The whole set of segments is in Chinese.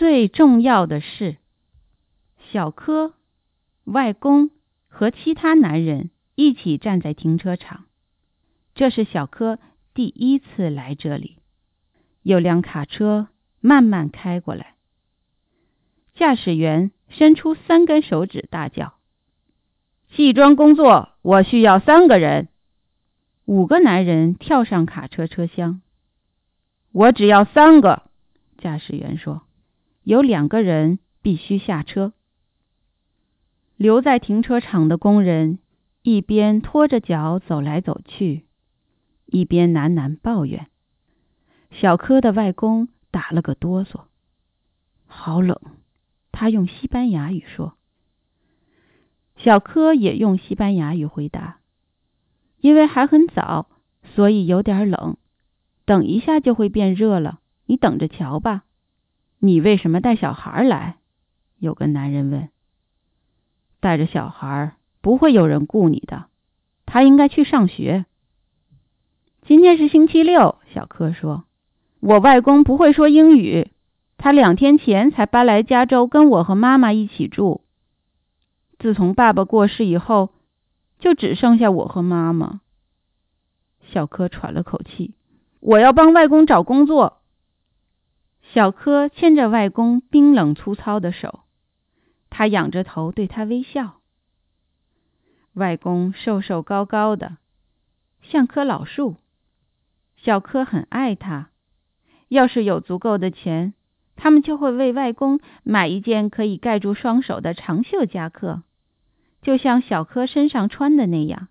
最重要的是，小柯、外公和其他男人一起站在停车场。这是小柯第一次来这里。有辆卡车慢慢开过来，驾驶员伸出三根手指，大叫：“砌装工作，我需要三个人。”五个男人跳上卡车车厢。我只要三个，驾驶员说。有两个人必须下车。留在停车场的工人一边拖着脚走来走去，一边喃喃抱怨。小柯的外公打了个哆嗦，好冷。他用西班牙语说。小柯也用西班牙语回答。因为还很早，所以有点冷。等一下就会变热了，你等着瞧吧。你为什么带小孩来？有个男人问。带着小孩不会有人雇你的，他应该去上学。今天是星期六，小柯说。我外公不会说英语，他两天前才搬来加州，跟我和妈妈一起住。自从爸爸过世以后，就只剩下我和妈妈。小柯喘了口气，我要帮外公找工作。小柯牵着外公冰冷粗糙的手，他仰着头对他微笑。外公瘦瘦高高的，像棵老树。小柯很爱他。要是有足够的钱，他们就会为外公买一件可以盖住双手的长袖夹克，就像小柯身上穿的那样，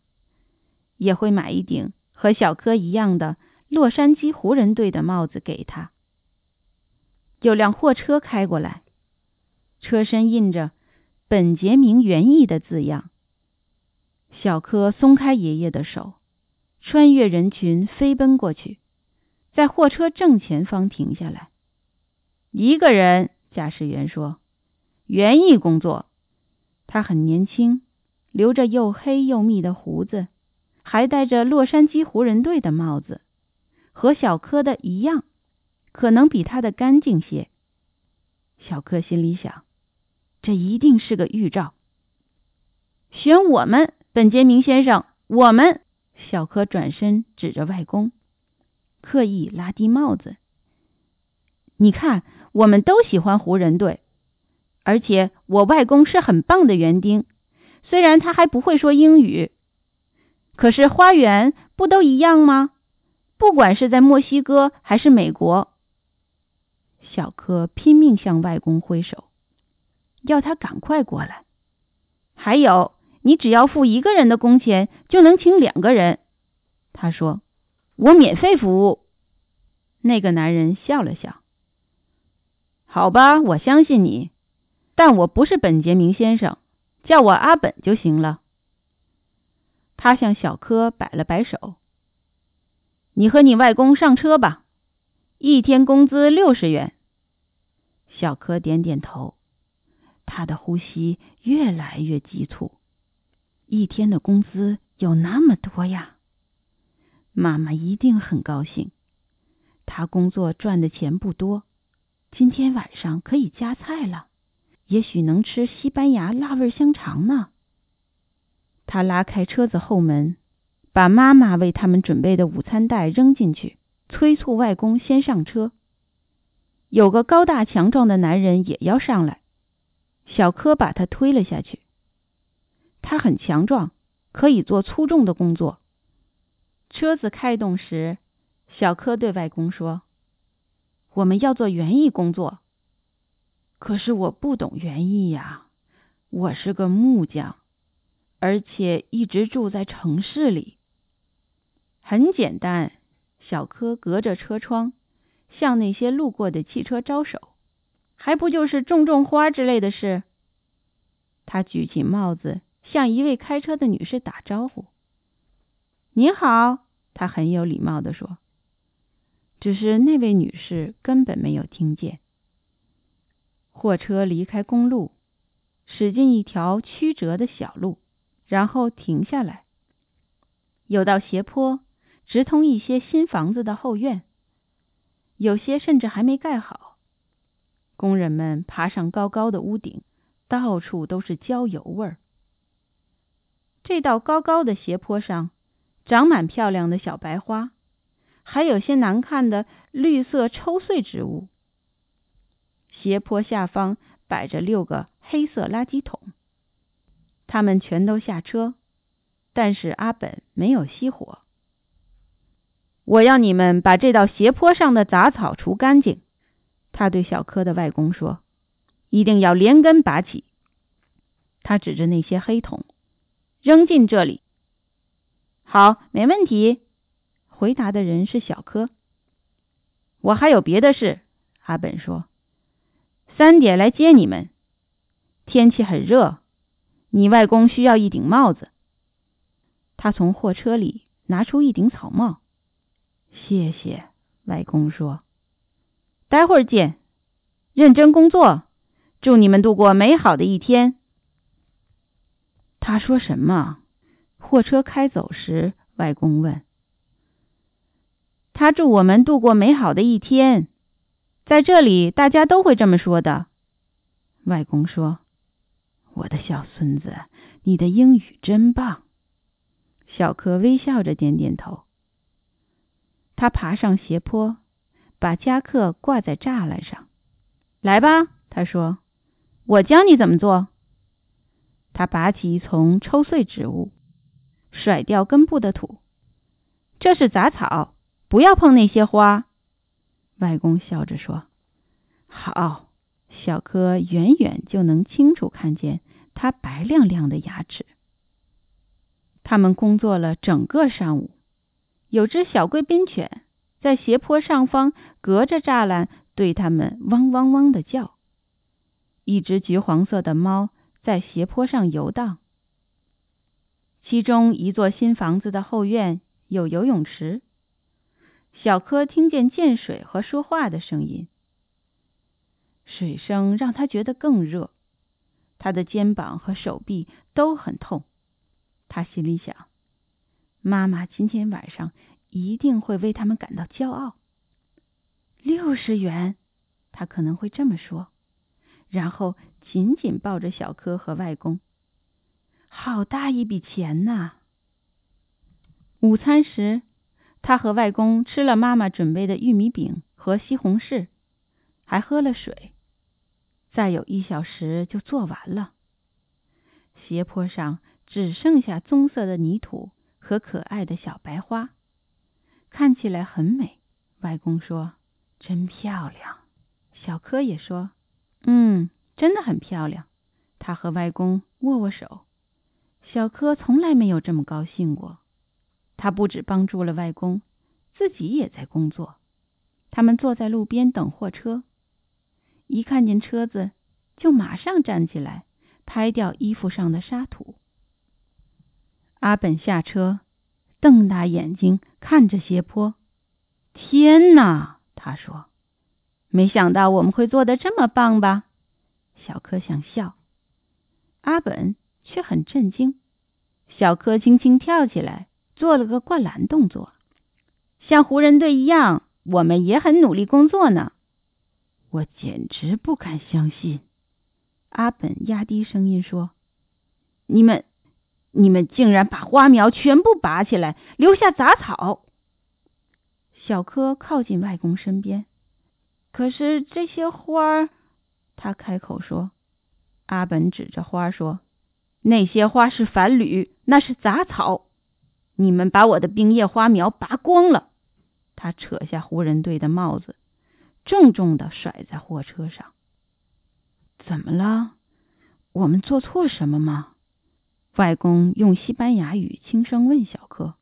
也会买一顶和小柯一样的洛杉矶湖人队的帽子给他。有辆货车开过来，车身印着“本杰明园艺”的字样。小柯松开爷爷的手，穿越人群飞奔过去。在货车正前方停下来，一个人。驾驶员说：“园艺工作。”他很年轻，留着又黑又密的胡子，还戴着洛杉矶湖人队的帽子，和小柯的一样，可能比他的干净些。小柯心里想：这一定是个预兆。选我们，本杰明先生，我们。小柯转身指着外公。刻意拉低帽子。你看，我们都喜欢湖人队，而且我外公是很棒的园丁，虽然他还不会说英语。可是花园不都一样吗？不管是在墨西哥还是美国。小柯拼命向外公挥手，要他赶快过来。还有，你只要付一个人的工钱，就能请两个人。他说。我免费服务。那个男人笑了笑。好吧，我相信你，但我不是本杰明先生，叫我阿本就行了。他向小柯摆了摆手。你和你外公上车吧，一天工资六十元。小柯点点头，他的呼吸越来越急促。一天的工资有那么多呀？妈妈一定很高兴。他工作赚的钱不多，今天晚上可以加菜了，也许能吃西班牙辣味香肠呢。他拉开车子后门，把妈妈为他们准备的午餐袋扔进去，催促外公先上车。有个高大强壮的男人也要上来，小柯把他推了下去。他很强壮，可以做粗重的工作。车子开动时，小柯对外公说：“我们要做园艺工作。可是我不懂园艺呀，我是个木匠，而且一直住在城市里。”很简单，小柯隔着车窗向那些路过的汽车招手，还不就是种种花之类的事？他举起帽子，向一位开车的女士打招呼。你好，他很有礼貌的说。只是那位女士根本没有听见。货车离开公路，驶进一条曲折的小路，然后停下来。有道斜坡直通一些新房子的后院，有些甚至还没盖好。工人们爬上高高的屋顶，到处都是焦油味儿。这道高高的斜坡上，长满漂亮的小白花，还有些难看的绿色抽穗植物。斜坡下方摆着六个黑色垃圾桶，他们全都下车，但是阿本没有熄火。我要你们把这道斜坡上的杂草除干净。他对小柯的外公说：“一定要连根拔起。”他指着那些黑桶，扔进这里。好，没问题。回答的人是小柯。我还有别的事。阿本说：“三点来接你们。天气很热，你外公需要一顶帽子。”他从货车里拿出一顶草帽。谢谢，外公说。待会儿见，认真工作，祝你们度过美好的一天。他说什么？货车开走时，外公问。他祝我们度过美好的一天，在这里大家都会这么说的。外公说：“我的小孙子，你的英语真棒。”小柯微笑着点点头。他爬上斜坡。把夹克挂在栅栏上，来吧，他说：“我教你怎么做。”他拔起一丛抽穗植物，甩掉根部的土。这是杂草，不要碰那些花。外公笑着说：“好。”小柯远远就能清楚看见他白亮亮的牙齿。他们工作了整个上午，有只小贵宾犬。在斜坡上方，隔着栅栏，对它们汪汪汪的叫。一只橘黄色的猫在斜坡上游荡。其中一座新房子的后院有游泳池。小柯听见溅水和说话的声音，水声让他觉得更热，他的肩膀和手臂都很痛。他心里想：妈妈今天晚上。一定会为他们感到骄傲。六十元，他可能会这么说，然后紧紧抱着小柯和外公。好大一笔钱呐！午餐时，他和外公吃了妈妈准备的玉米饼和西红柿，还喝了水。再有一小时就做完了。斜坡上只剩下棕色的泥土和可爱的小白花。看起来很美，外公说：“真漂亮。”小柯也说：“嗯，真的很漂亮。”他和外公握握手。小柯从来没有这么高兴过。他不止帮助了外公，自己也在工作。他们坐在路边等货车，一看见车子，就马上站起来拍掉衣服上的沙土。阿本下车。瞪大眼睛看着斜坡，天哪！他说：“没想到我们会做的这么棒吧？”小柯想笑，阿本却很震惊。小柯轻轻跳起来，做了个灌篮动作，像湖人队一样。我们也很努力工作呢。我简直不敢相信！阿本压低声音说：“你们。”你们竟然把花苗全部拔起来，留下杂草。小柯靠近外公身边，可是这些花儿，他开口说。阿本指着花说：“那些花是繁缕，那是杂草。你们把我的冰叶花苗拔光了。”他扯下湖人队的帽子，重重的甩在货车上。怎么了？我们做错什么吗？外公用西班牙语轻声问小柯：“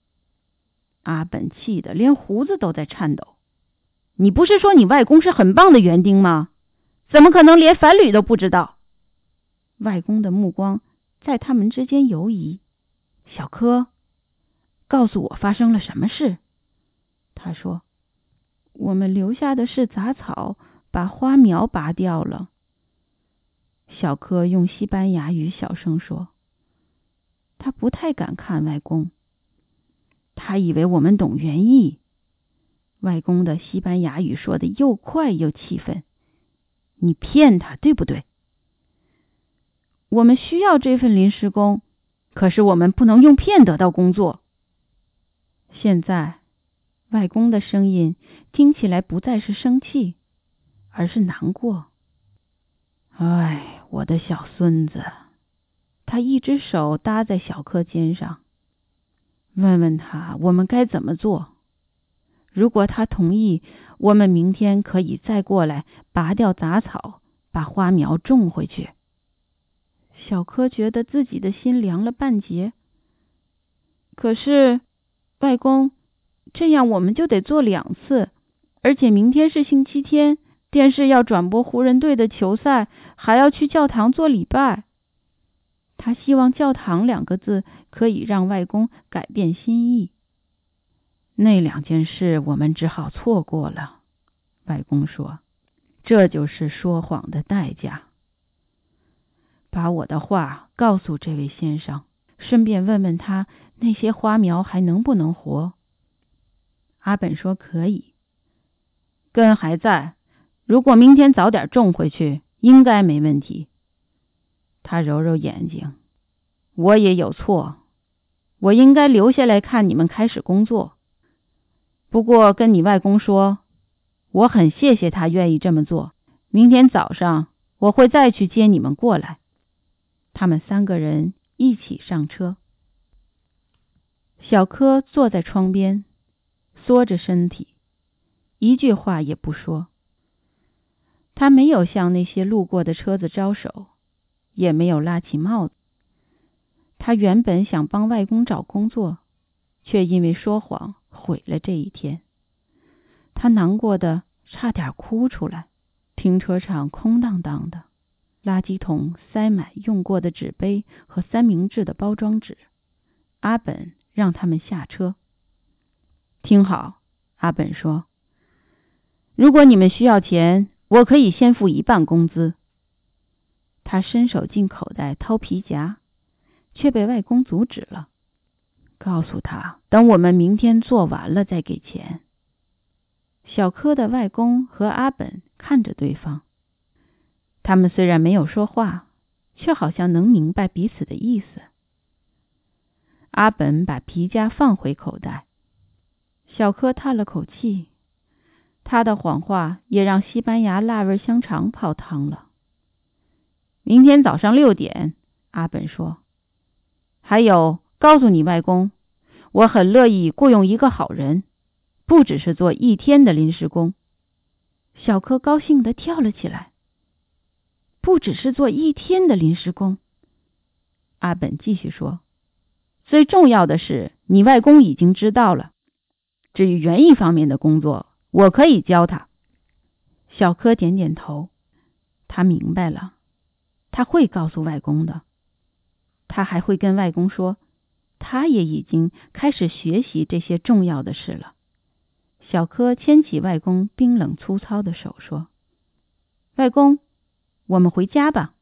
阿本气得连胡子都在颤抖。你不是说你外公是很棒的园丁吗？怎么可能连反铝都不知道？”外公的目光在他们之间游移。小柯，告诉我发生了什么事？他说：“我们留下的是杂草，把花苗拔掉了。”小柯用西班牙语小声说。他不太敢看外公，他以为我们懂园艺。外公的西班牙语说的又快又气愤。你骗他，对不对？我们需要这份临时工，可是我们不能用骗得到工作。现在，外公的声音听起来不再是生气，而是难过。哎，我的小孙子，他一只手搭在小柯肩上，问问他我们该怎么做。如果他同意，我们明天可以再过来拔掉杂草，把花苗种回去。小柯觉得自己的心凉了半截。可是，外公，这样我们就得做两次，而且明天是星期天，电视要转播湖人队的球赛，还要去教堂做礼拜。他希望“教堂”两个字可以让外公改变心意。那两件事我们只好错过了。外公说：“这就是说谎的代价。”把我的话告诉这位先生，顺便问问他那些花苗还能不能活。阿本说可以，根还在。如果明天早点种回去，应该没问题。他揉揉眼睛，我也有错，我应该留下来看你们开始工作。不过跟你外公说，我很谢谢他愿意这么做。明天早上我会再去接你们过来。他们三个人一起上车。小柯坐在窗边，缩着身体，一句话也不说。他没有向那些路过的车子招手，也没有拉起帽子。他原本想帮外公找工作，却因为说谎毁了这一天。他难过的差点哭出来。停车场空荡荡的。垃圾桶塞满用过的纸杯和三明治的包装纸。阿本让他们下车。听好，阿本说：“如果你们需要钱，我可以先付一半工资。”他伸手进口袋掏皮夹，却被外公阻止了。告诉他，等我们明天做完了再给钱。小柯的外公和阿本看着对方。他们虽然没有说话，却好像能明白彼此的意思。阿本把皮夹放回口袋，小柯叹了口气。他的谎话也让西班牙辣味香肠泡汤了。明天早上六点，阿本说：“还有，告诉你外公，我很乐意雇佣一个好人，不只是做一天的临时工。”小柯高兴的跳了起来。不只是做一天的临时工，阿本继续说：“最重要的是，你外公已经知道了。至于园艺方面的工作，我可以教他。”小柯点点头，他明白了，他会告诉外公的。他还会跟外公说，他也已经开始学习这些重要的事了。小柯牵起外公冰冷粗糙的手说：“外公。”我们回家吧。